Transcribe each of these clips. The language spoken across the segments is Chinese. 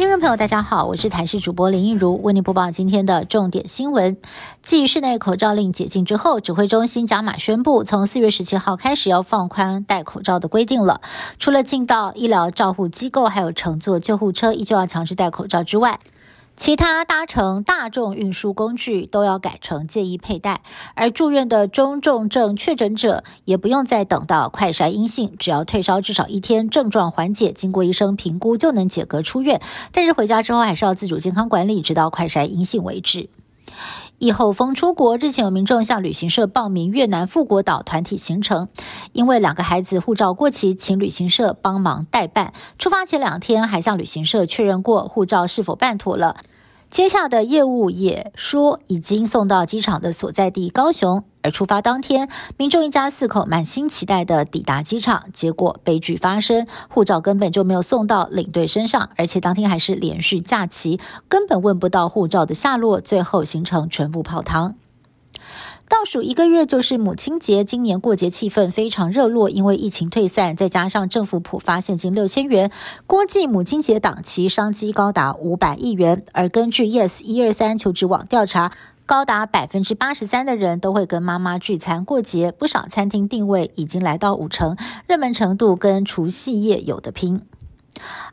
听众朋友，大家好，我是台视主播林一如，为您播报今天的重点新闻。继室内口罩令解禁之后，指挥中心加码宣布，从四月十七号开始要放宽戴口罩的规定了。除了进到医疗照护机构，还有乘坐救护车依旧要强制戴口罩之外。其他搭乘大众运输工具都要改成建议佩戴，而住院的中重症确诊者也不用再等到快筛阴性，只要退烧至少一天，症状缓解，经过医生评估就能解隔出院。但是回家之后还是要自主健康管理，直到快筛阴性为止。疫后风出国，日前有民众向旅行社报名越南富国岛团体行程，因为两个孩子护照过期，请旅行社帮忙代办。出发前两天还向旅行社确认过护照是否办妥了。接下的业务也说已经送到机场的所在地高雄，而出发当天，民众一家四口满心期待的抵达机场，结果悲剧发生，护照根本就没有送到领队身上，而且当天还是连续假期，根本问不到护照的下落，最后行程全部泡汤。倒数一个月就是母亲节，今年过节气氛非常热络，因为疫情退散，再加上政府普发现金六千元，估计母亲节档期商机高达五百亿元。而根据 Yes 一二三求职网调查，高达百分之八十三的人都会跟妈妈聚餐过节，不少餐厅定位已经来到五成，热门程度跟除夕夜有的拼。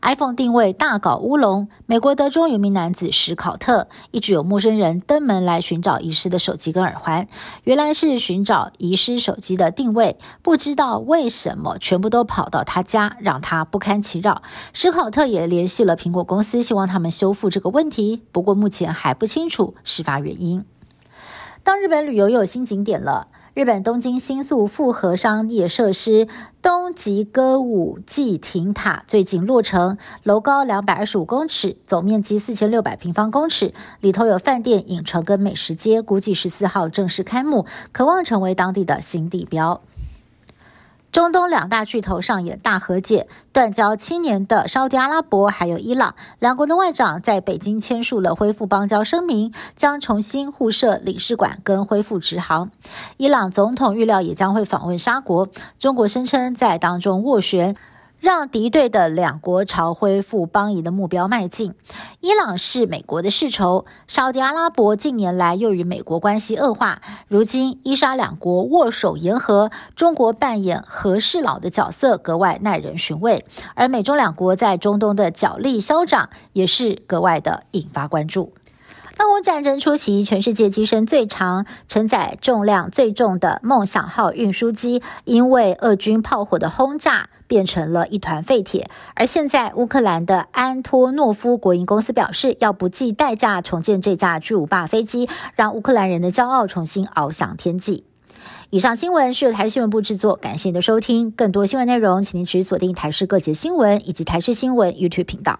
iPhone 定位大搞乌龙，美国德州有名男子史考特，一直有陌生人登门来寻找遗失的手机跟耳环，原来是寻找遗失手机的定位，不知道为什么全部都跑到他家，让他不堪其扰。史考特也联系了苹果公司，希望他们修复这个问题，不过目前还不清楚事发原因。当日本旅游又有新景点了。日本东京新宿复合商业设施东极歌舞伎亭塔最近落成，楼高两百二十五公尺，总面积四千六百平方公尺，里头有饭店、影城跟美食街，估计十四号正式开幕，渴望成为当地的新地标。中东两大巨头上演大和解，断交七年的沙特阿拉伯还有伊朗两国的外长在北京签署了恢复邦交声明，将重新互设领事馆跟恢复直航。伊朗总统预料也将会访问沙国，中国声称在当中斡旋。让敌对的两国朝恢复邦谊的目标迈进。伊朗是美国的世仇，沙特阿拉伯近年来又与美国关系恶化。如今伊沙两国握手言和，中国扮演和事佬的角色格外耐人寻味。而美中两国在中东的角力消长，也是格外的引发关注。俄乌战争初期，全世界机身最长、承载重量最重的“梦想号”运输机，因为俄军炮火的轰炸，变成了一团废铁。而现在，乌克兰的安托诺夫国营公司表示，要不计代价重建这架巨无霸飞机，让乌克兰人的骄傲重新翱翔天际。以上新闻是由台新闻部制作，感谢您的收听。更多新闻内容，请您持续锁定台视各节新闻以及台视新闻 YouTube 频道。